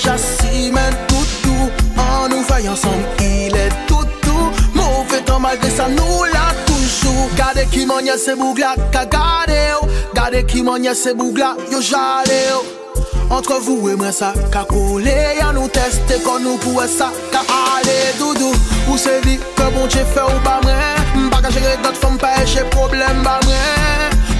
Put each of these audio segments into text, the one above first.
châssis mène tout tout En nous voyant ensemble, il est tout tout Mauvais temps malgré ça, nous l'a toujours Gardez qui m'en c'est bougla, kagade Gardez oh. qui m'en c'est bougla, yo jale oh. Entre vous et moi ça, ka coller à nous tester Quand nous pour ça, ka aller doudou Ou c'est dit que bon Dieu fait ou pas moi. Pas qu'à gérer d'autres femmes, pas échec problème, pas moi.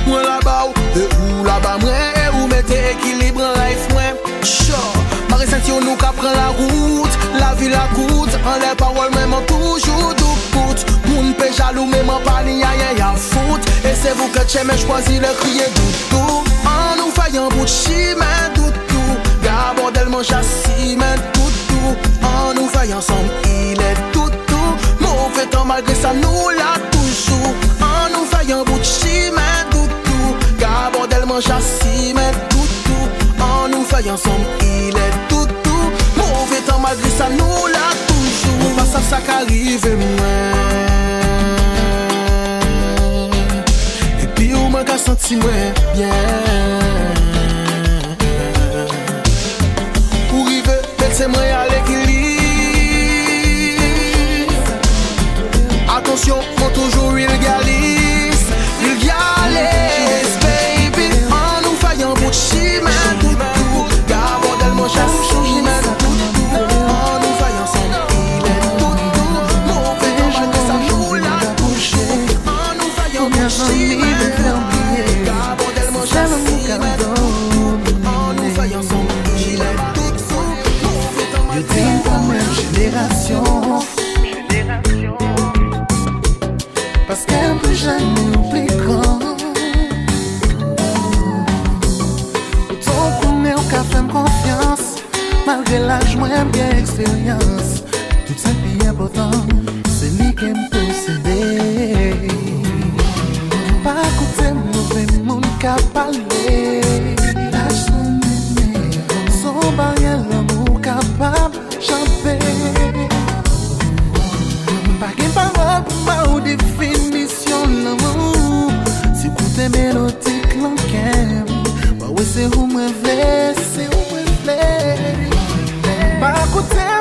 Mwen la ba ou, oh, e ou la ba mwen E ou mette ekilibran life mwen Chou Mari senti ou nou ka pren la route. La vi la koute An le parol men man toujou dou pout Moun pe jalou men man pa ni a yen ya fout E se vou ke tche men chwazi le kriye doudou An nou fayan bout chi men doudou Ga bordel man chassi men doudou An nou fay ensemble il est doudou Mauvais temps malgré ça nous l'a toujours. An nou fayan bout chi men doudou Ga bordel man chassi men doudou an nou fay ansom Ilè toutou, mouvè tan malgri sa nou la toujou Mou masaf sa ka rive mwen Epi ou man ka santi mwen bien. Ou rive bel se mwen ale ki li Atensyon, mwen toujou il galis Il galis Gardons tellement chasse chemin tout Malgre l'aj mwen gen eksperyans Tout sa pi important Se li ke m posede will tell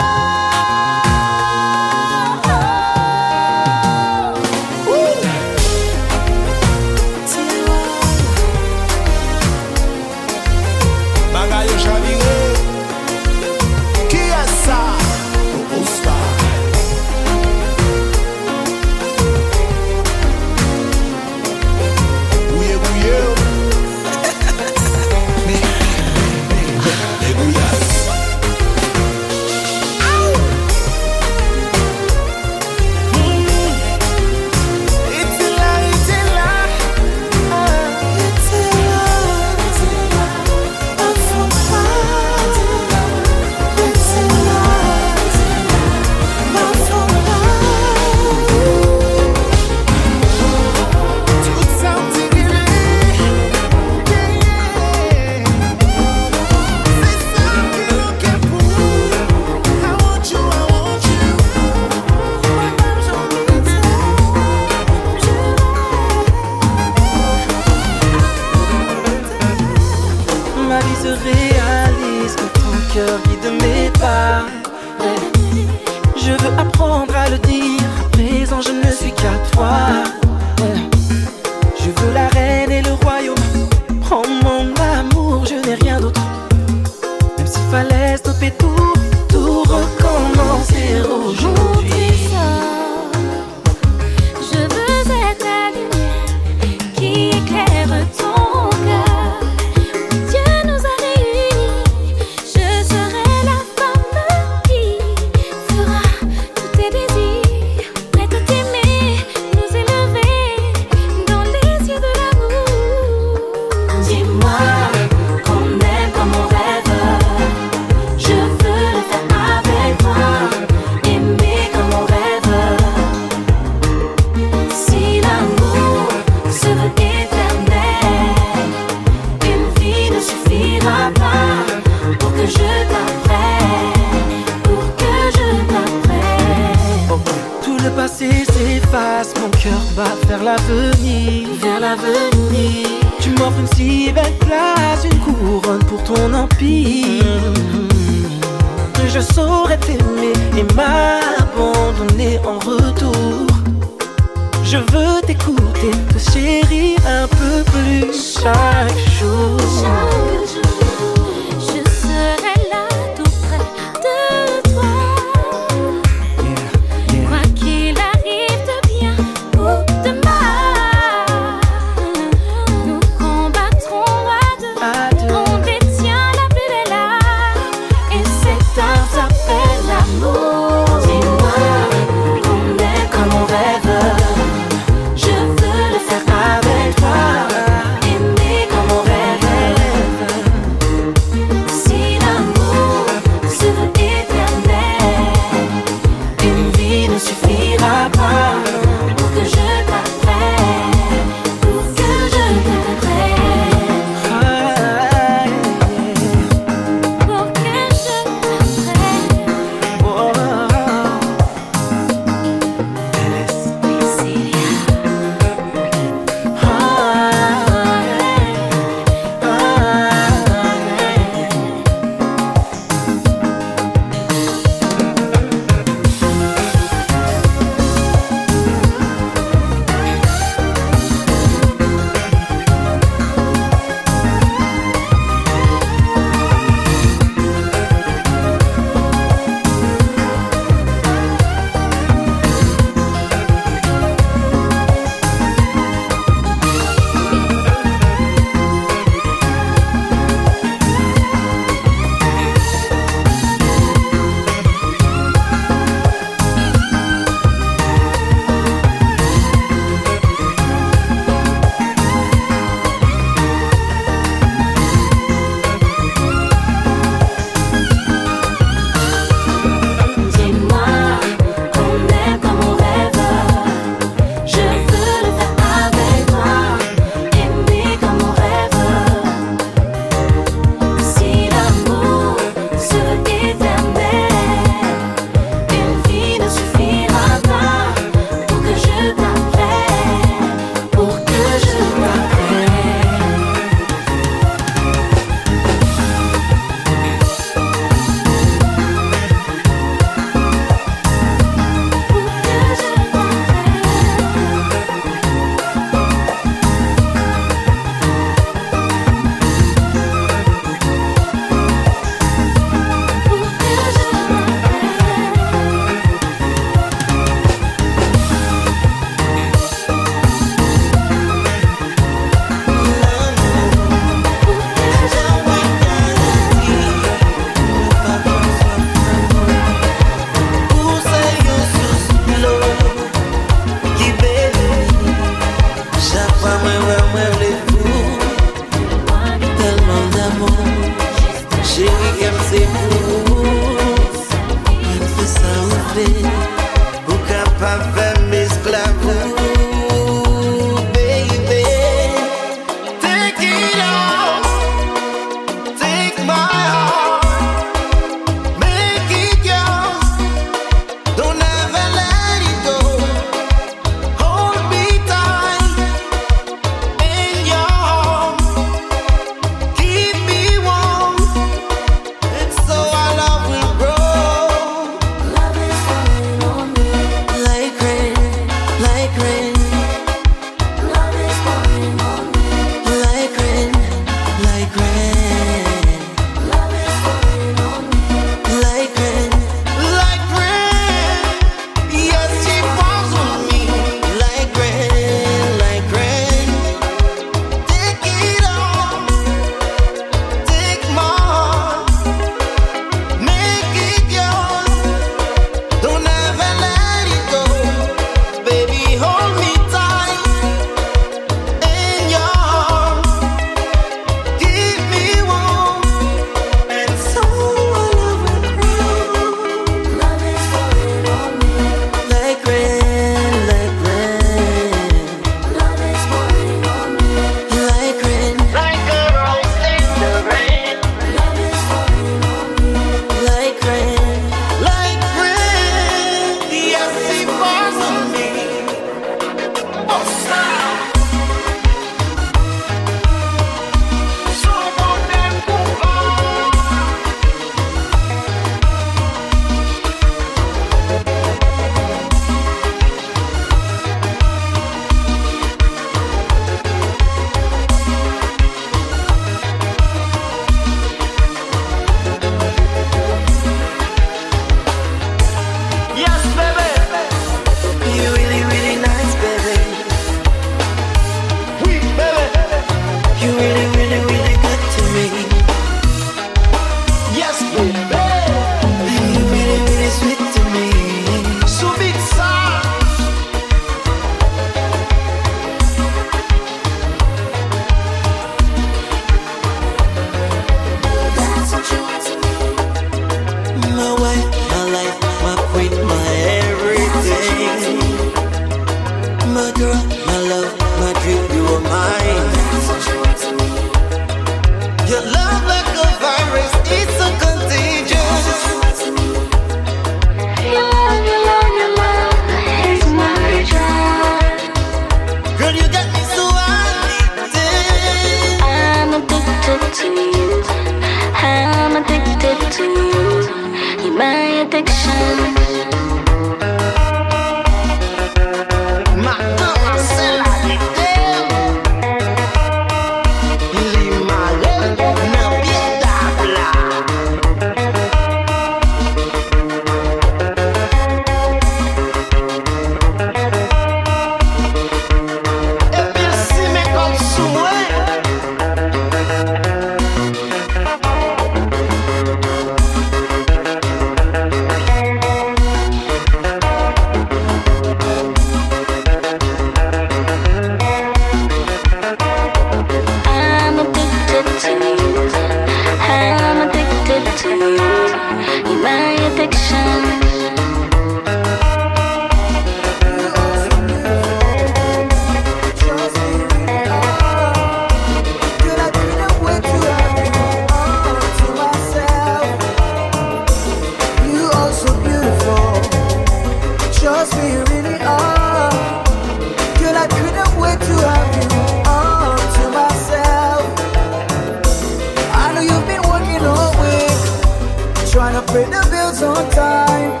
pay the bills on time.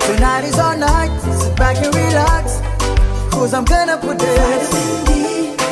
Tonight is our night, sit back and relax. Cause I'm gonna put this.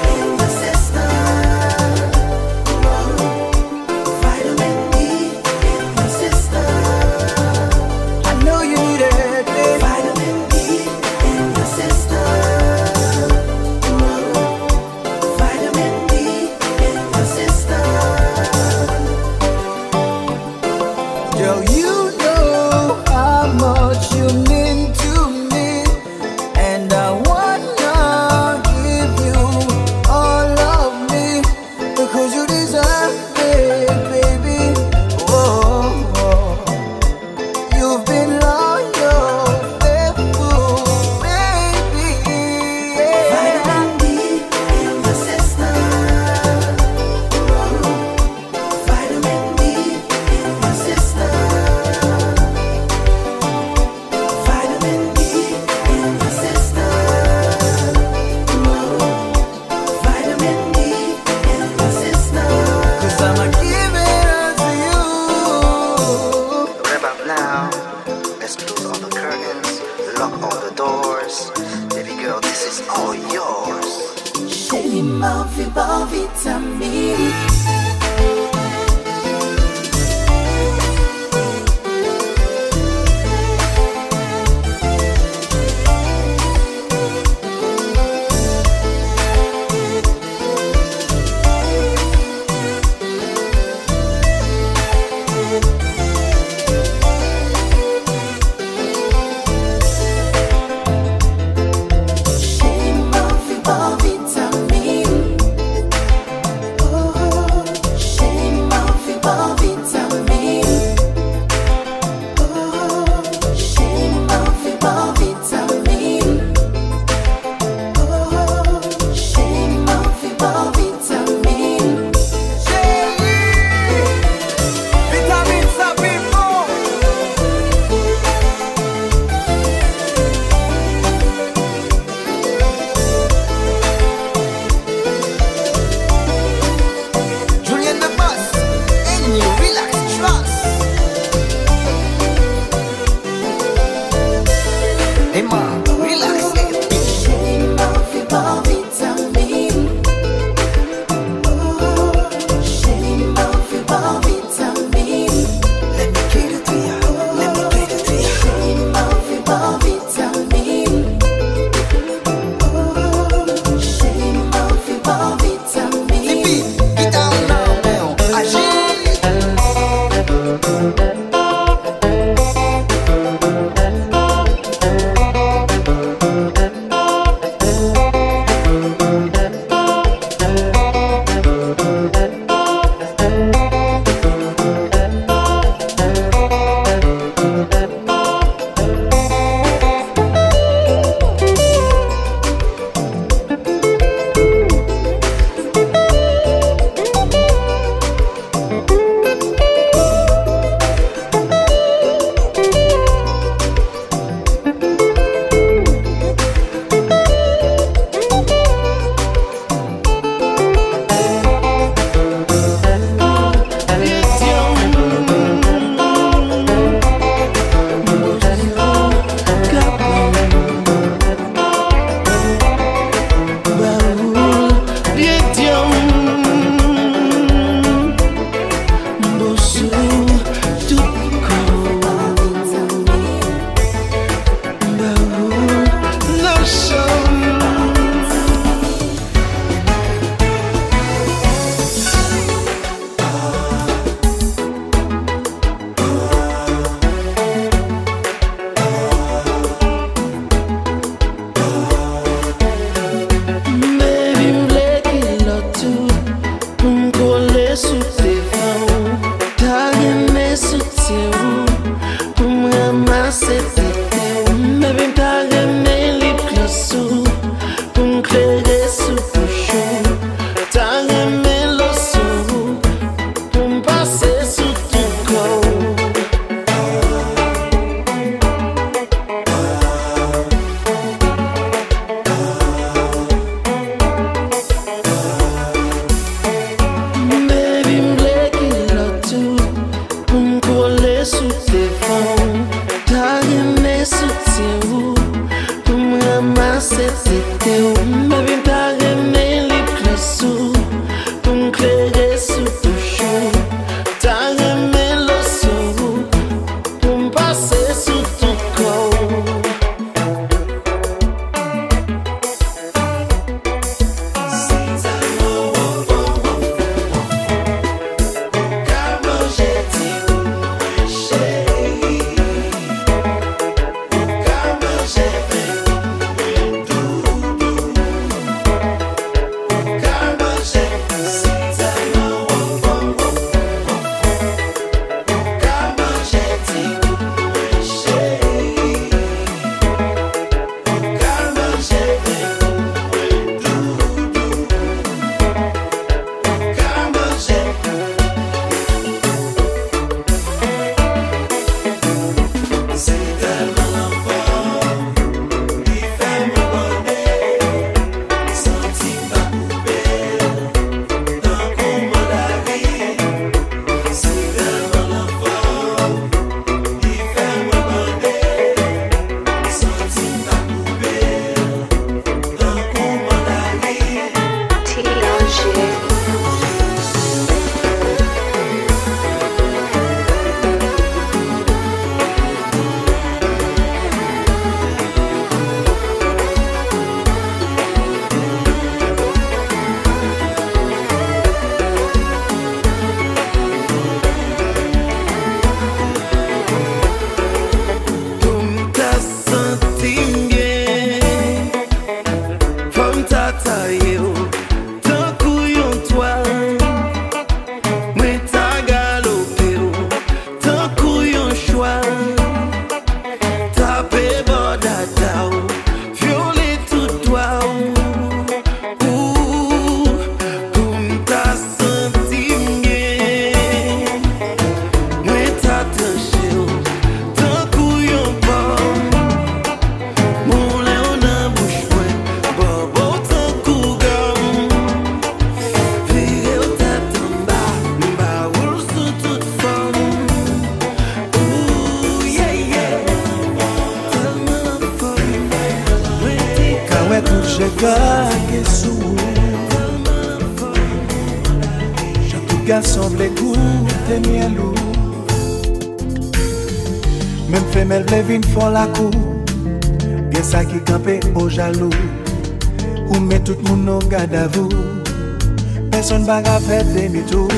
tou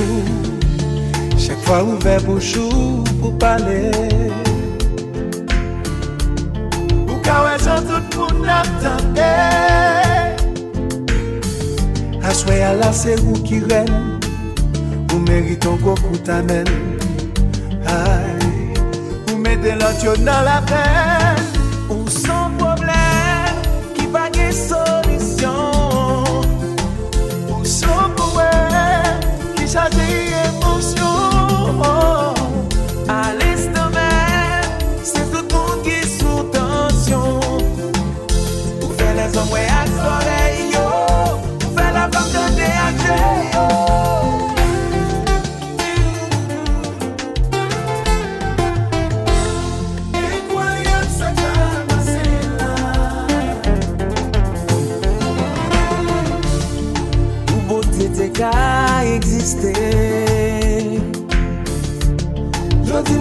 Chak fwa ouve bouchou pou pale Ou kawe san tout moun ap tande Aswe ala se ou ki ren Ou meriton go koutamen Ay, ou mede lant yo nan la pen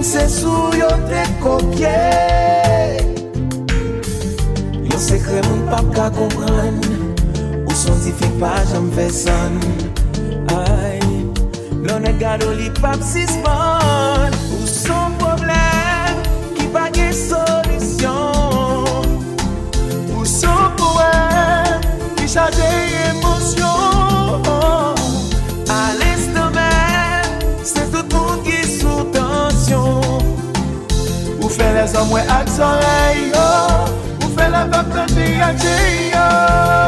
Se sou yo te kopye. Yo se kre moun pap ka kompran Ou santifik pa jam fesan Ay, lone gado li pap sispan zan mwen ak zorey yo Ou fe la vap nan di ak di yo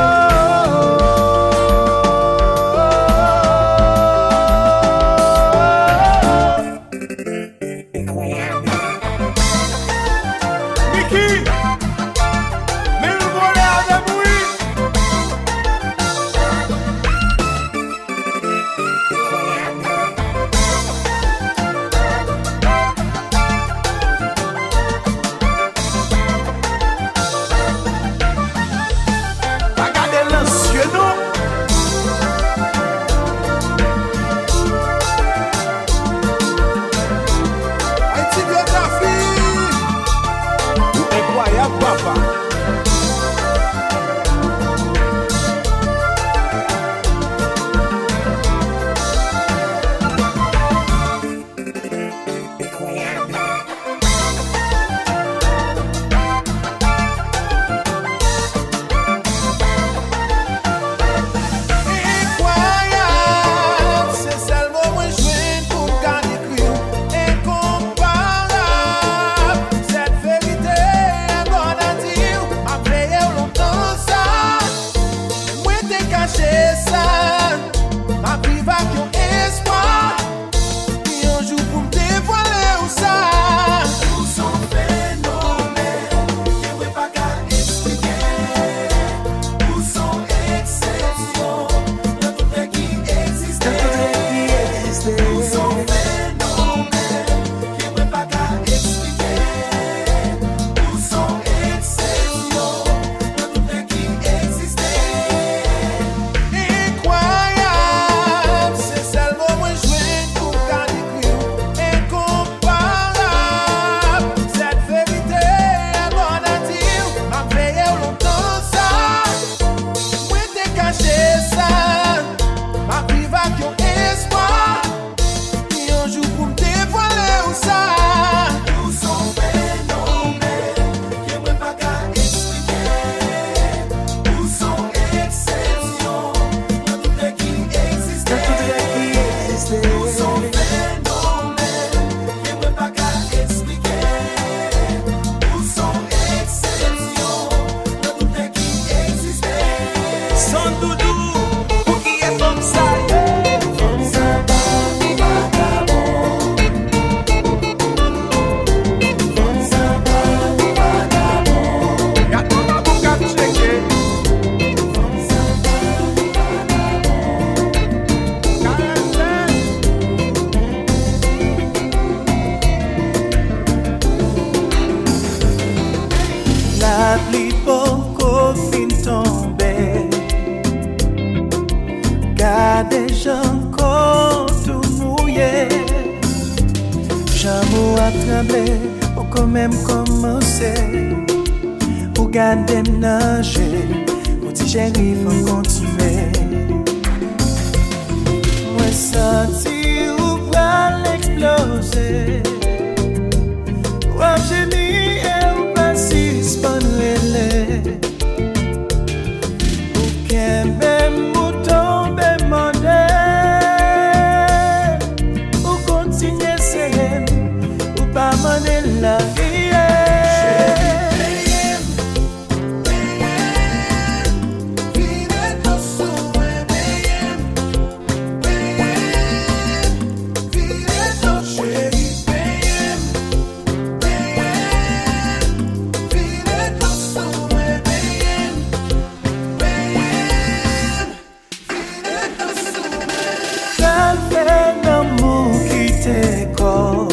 kor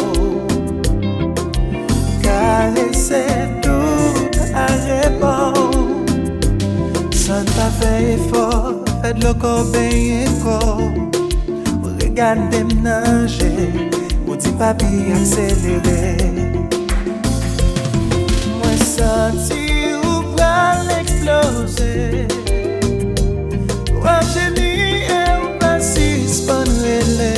Karese tout a repon San pa feye for Fed loko beye kor Regade mnanje Ou di papi akselere Mwen santi ou pral eksplose Ou a jeni e ou pa si spanwele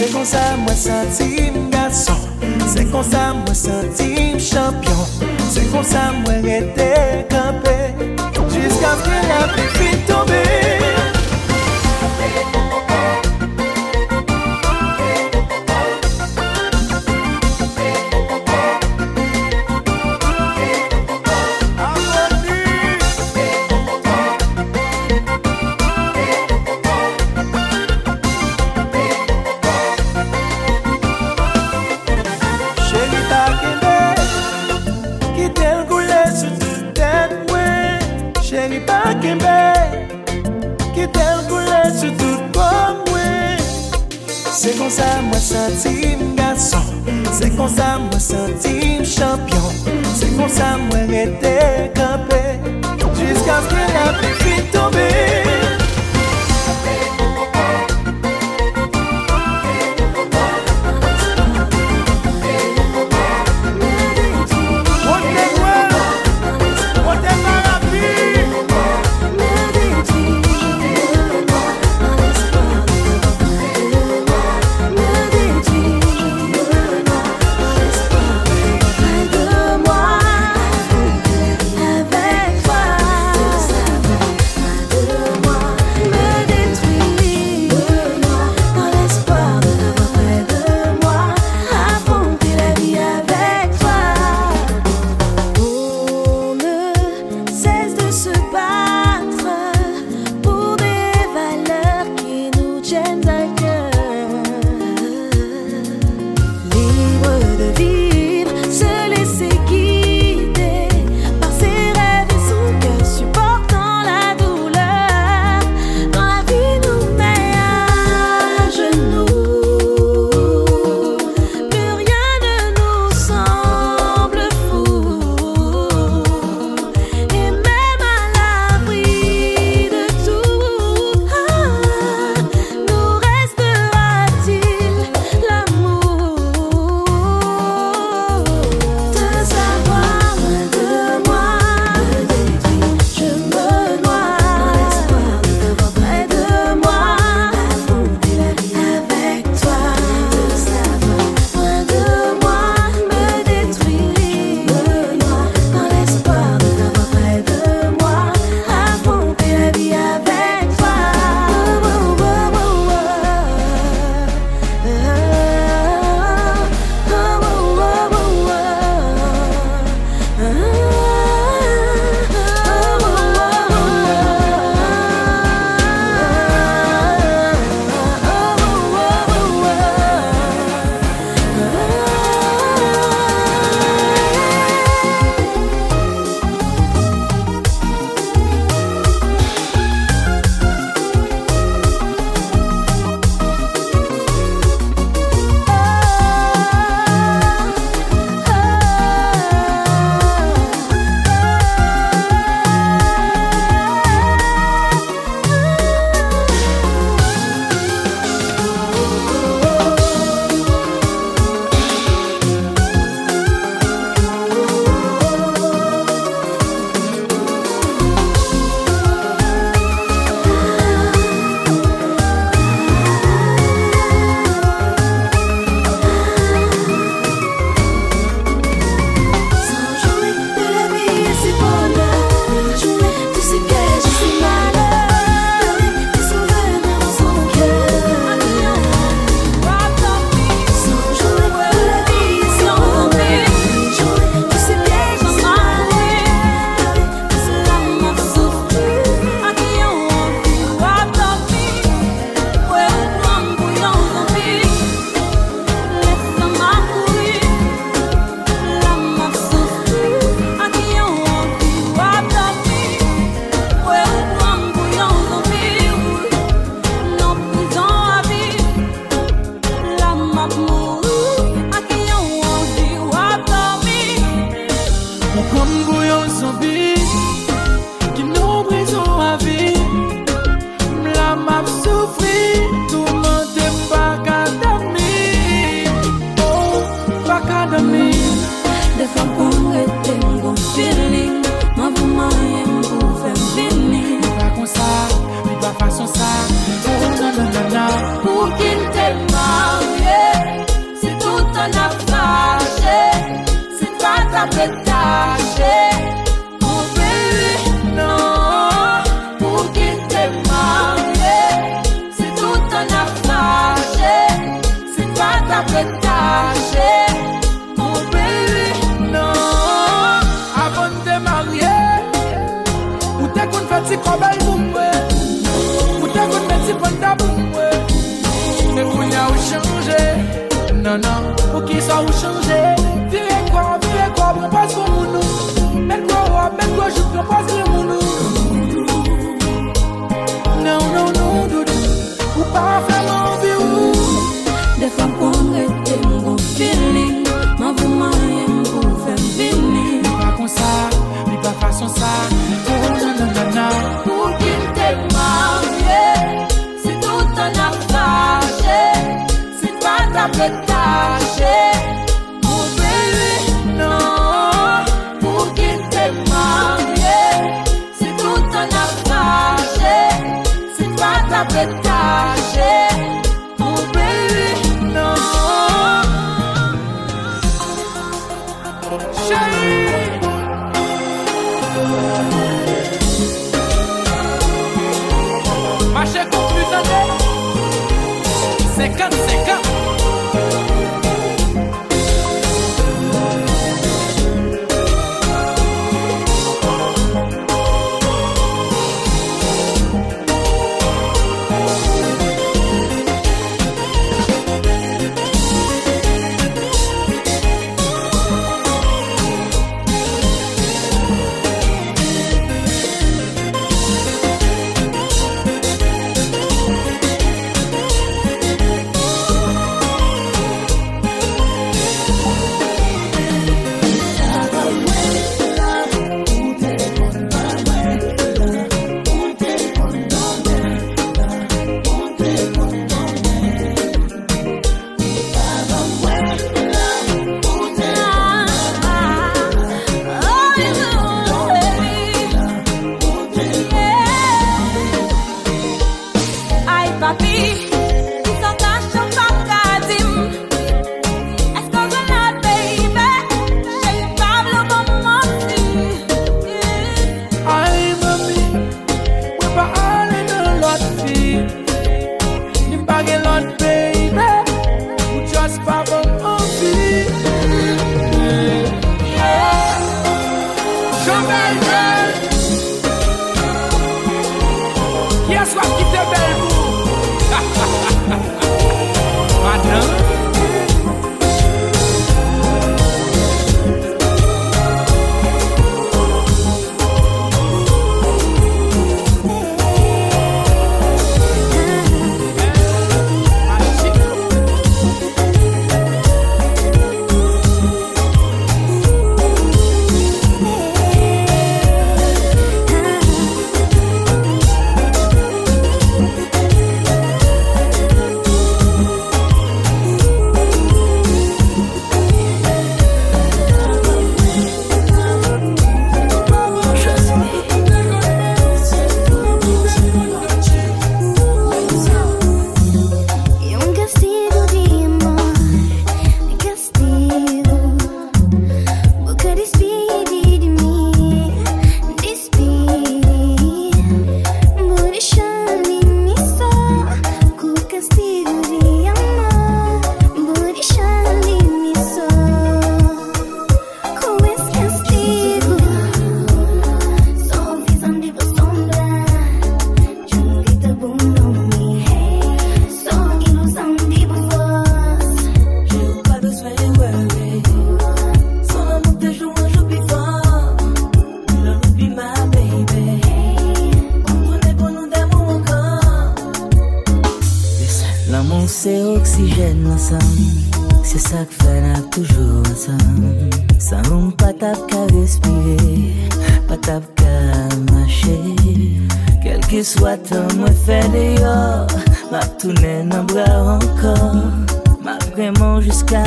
Se kon sa mwen sentim gason Se kon sa mwen sentim champyon Se kon sa mwen rete kampe Jiska mwen la pe fin tombe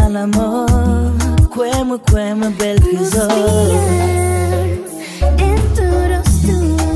al amor, quemue, bel tesoro. Dentro tú.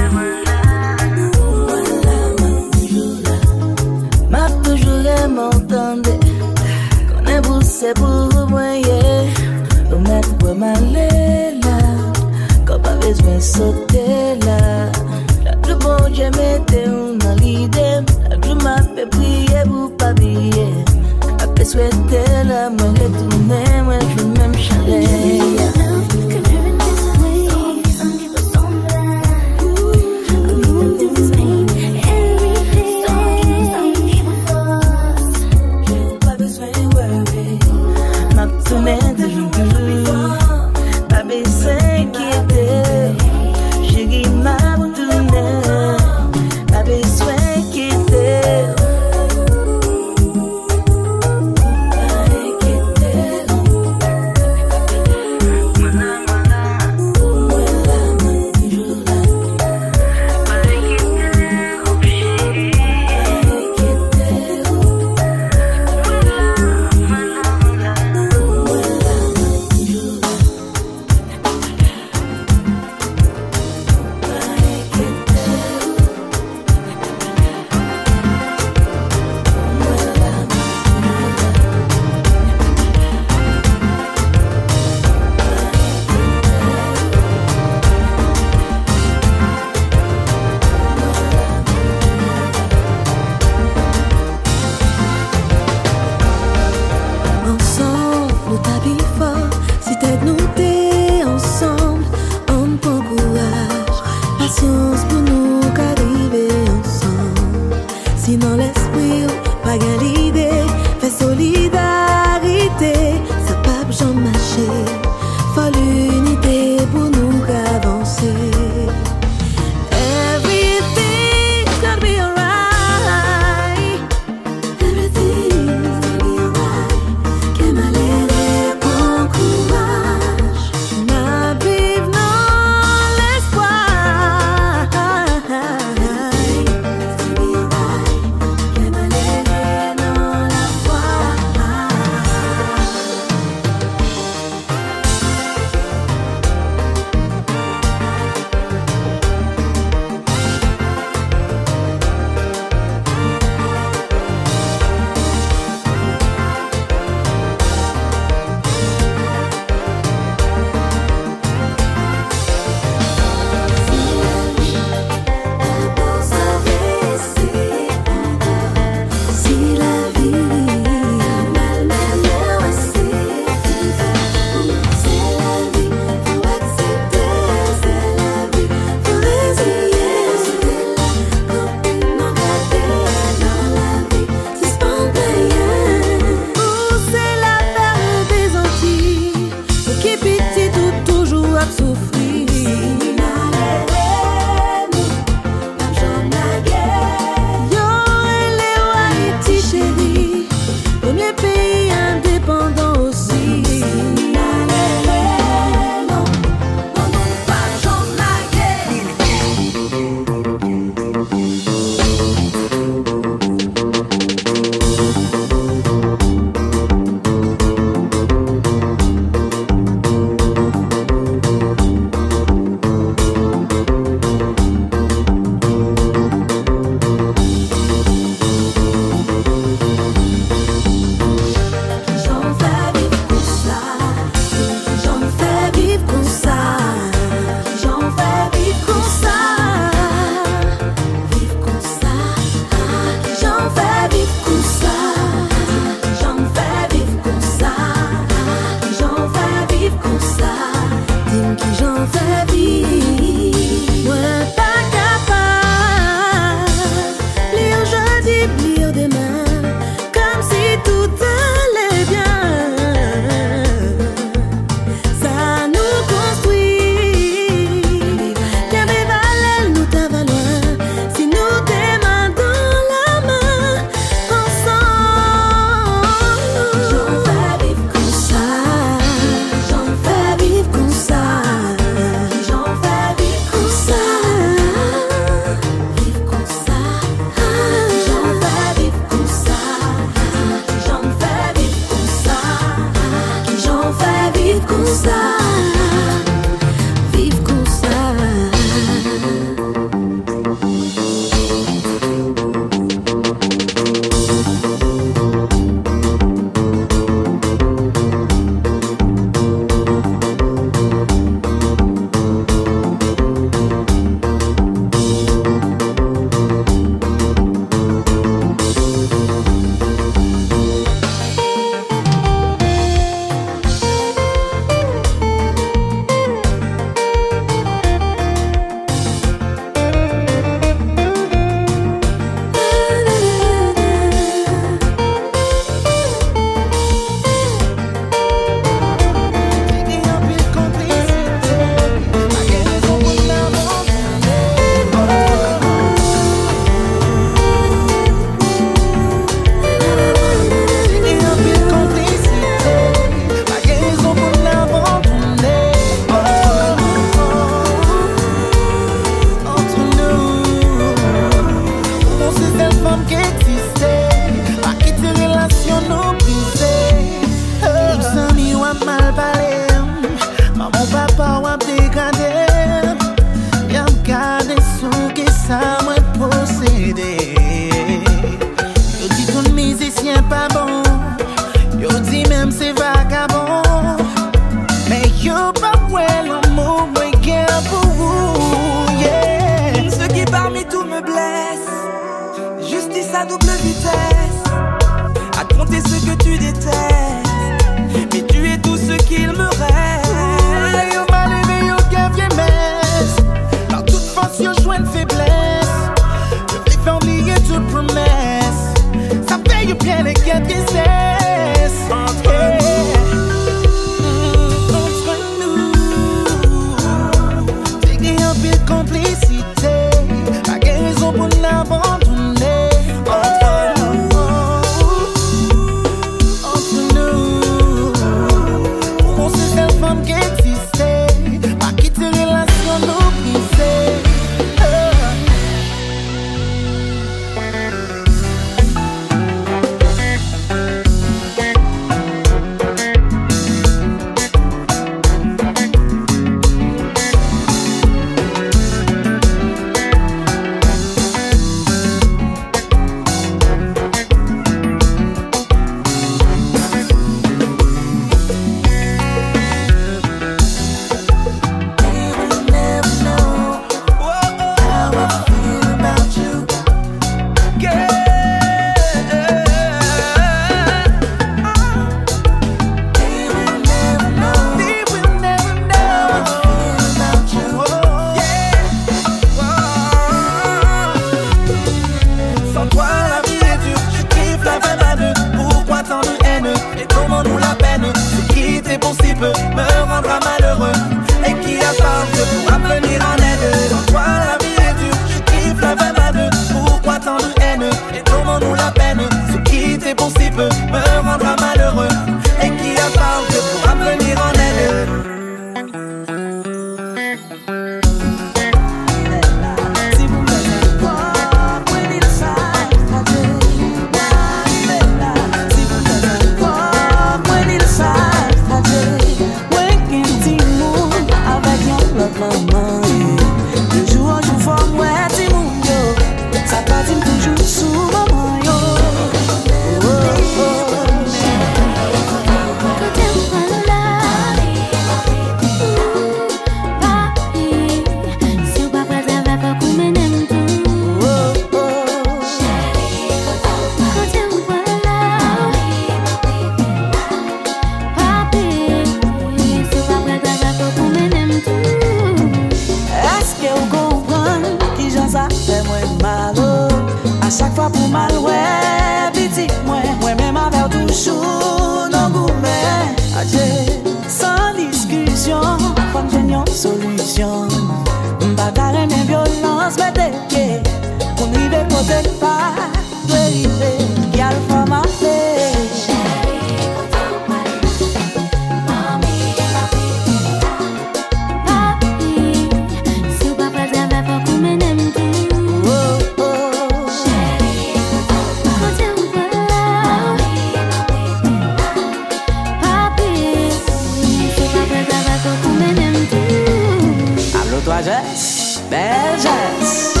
Beijas.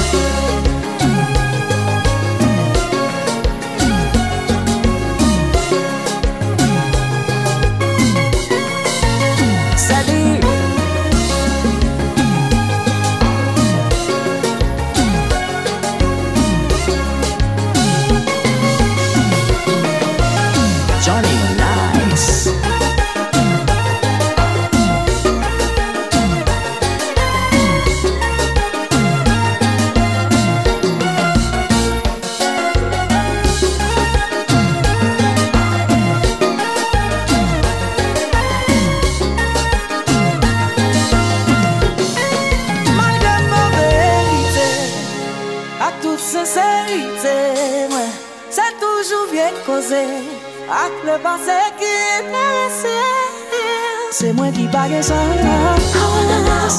panse ki merese Se mwen ki page sa. Awa nanas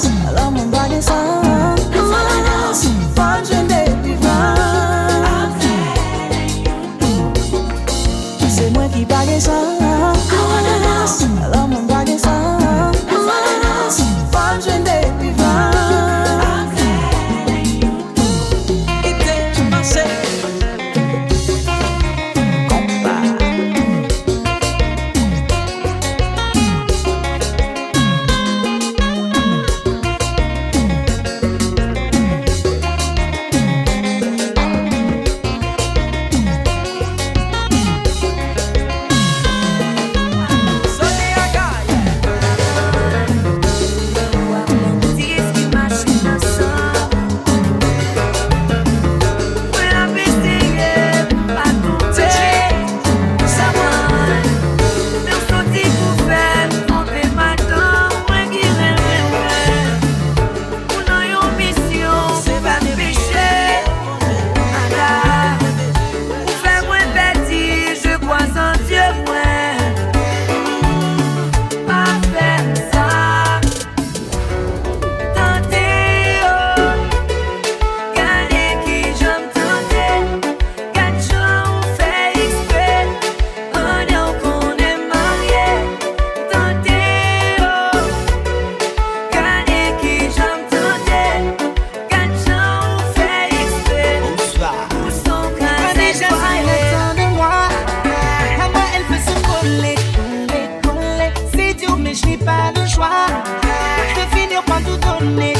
mais je n'ai pas le choix. Je vais finir par tout donner.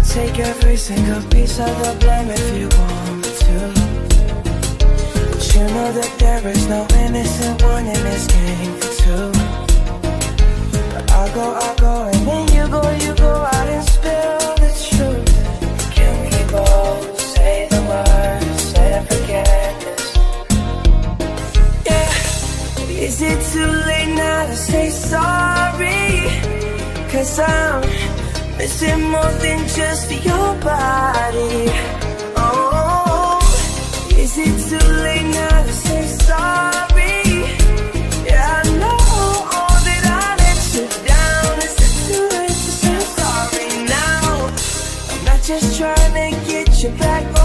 I'll take every single piece of the blame if you want to. But you know that there is no innocent one in this game for two. But I'll go, I'll go, and then you go, you go out and spill the truth. Can we both say the words and forget this? Yeah. Is it too late now to say sorry? Cause I'm Missing more than just your body Oh, is it too late now to say sorry? Yeah, I know that I let you down Is it too late to say sorry now? I'm not just trying to get you back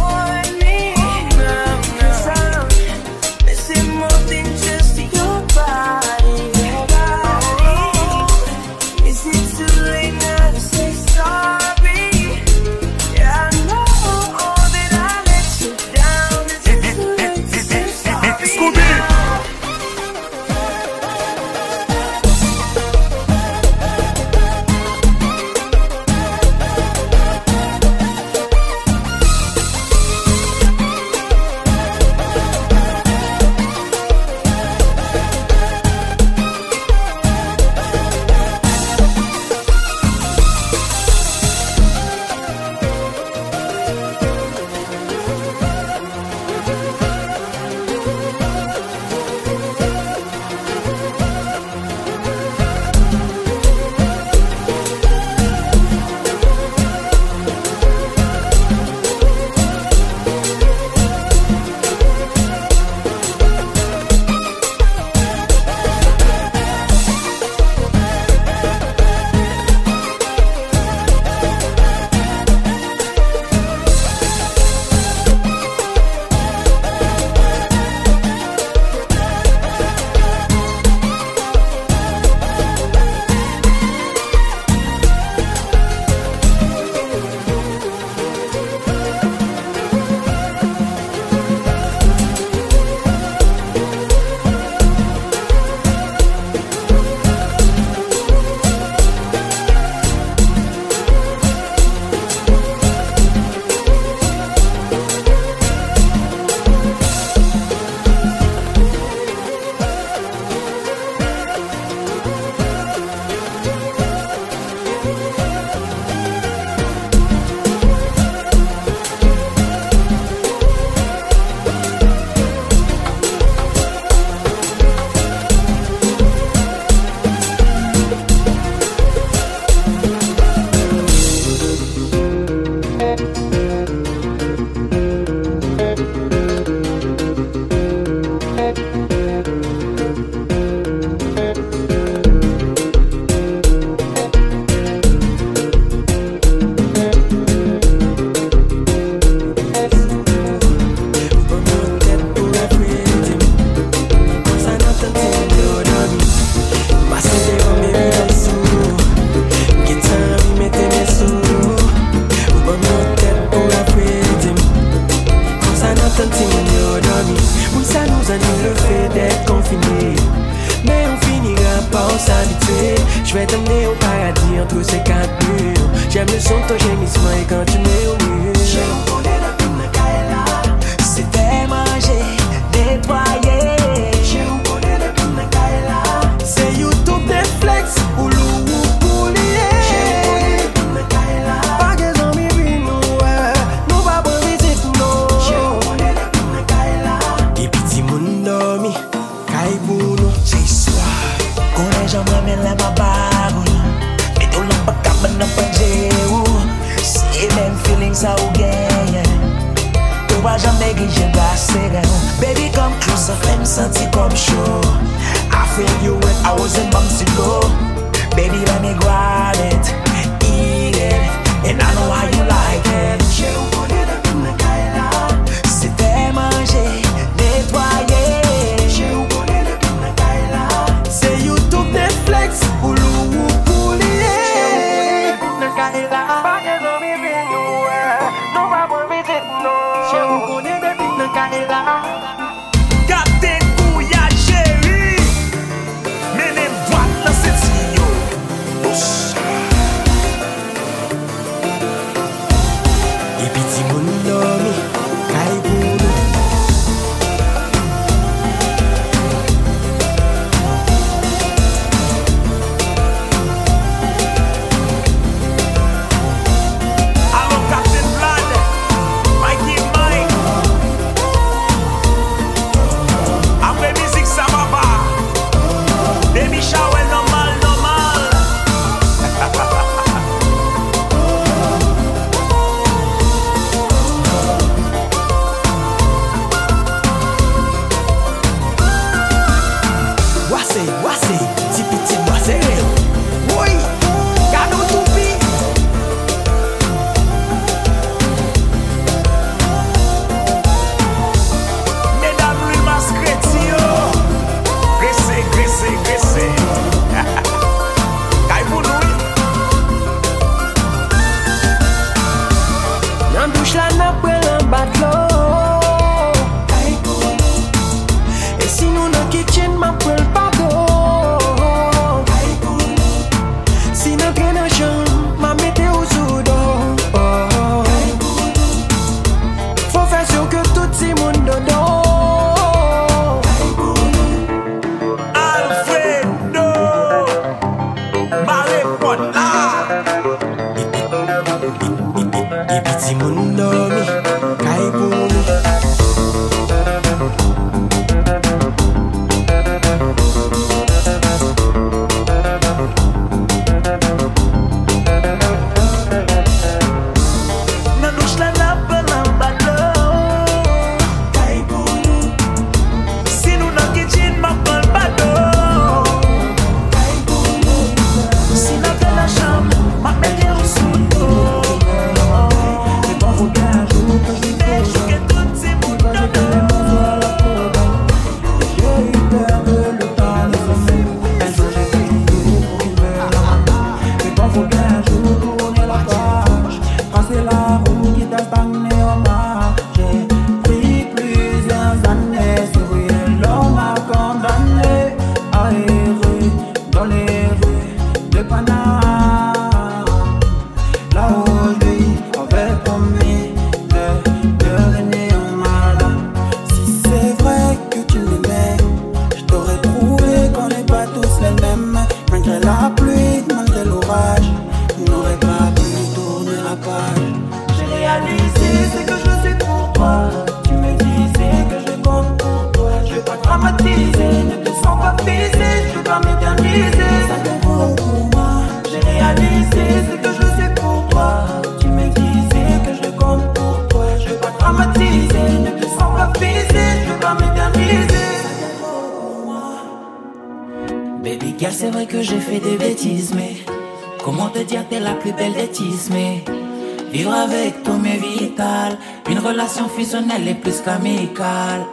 Vivre avec ton mieux vital, une relation fusionnelle est plus qu'amicale.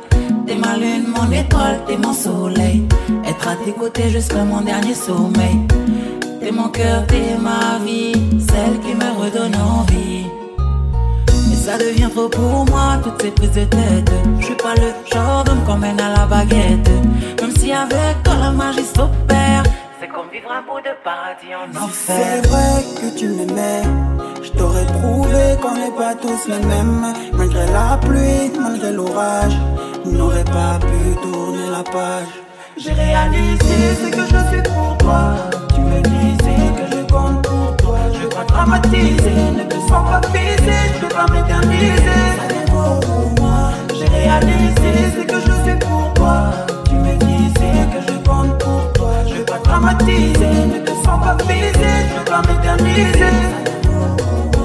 T'es ma lune, mon étoile, t'es mon soleil. Être à tes côtés jusqu'à mon dernier sommeil. T'es mon cœur, t'es ma vie, celle qui me redonne envie. Mais ça devient trop pour moi, toutes ces prises de tête. Je suis pas le genre d'homme qu'on mène à la baguette. Même si avec toi la magie s'opère comme vivre un bout de paradis en enfer. C'est vrai que tu m'aimais, je t'aurais prouvé qu'on n'est pas tous les mêmes. Malgré la pluie, malgré l'orage, n'aurait pas pu tourner la page. J'ai réalisé ce que je suis pour toi. Tu me disais que je compte pour toi. Je crois dramatiser, ne te sens pas baiser, je peux pas m'éterniser. Pour moi. J'ai réalisé ce que je suis pour toi. Tu me disais que je I'm a teasing, make a fuck up easy, look at me damn.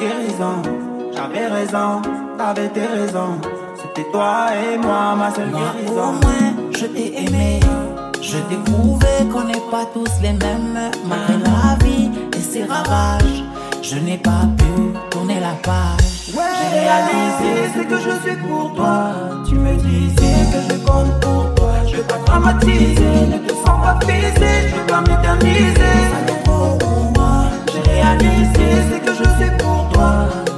Guérison. J'avais raison, t'avais tes raisons. C'était toi et moi, ma seule guérison. Au moins, je t'ai aimé. Je t'ai prouvé qu'on n'est pas tous les mêmes. Malgré la vie et ses ravages, je n'ai pas pu tourner la page. J'ai réalisé ce que je suis pour toi. Tu me disais que je compte pour toi. Je veux pas dramatiser, ne te sens pas visé. Je veux pas m'éterniser. Ça pour moi. J'ai réalisé ce que one.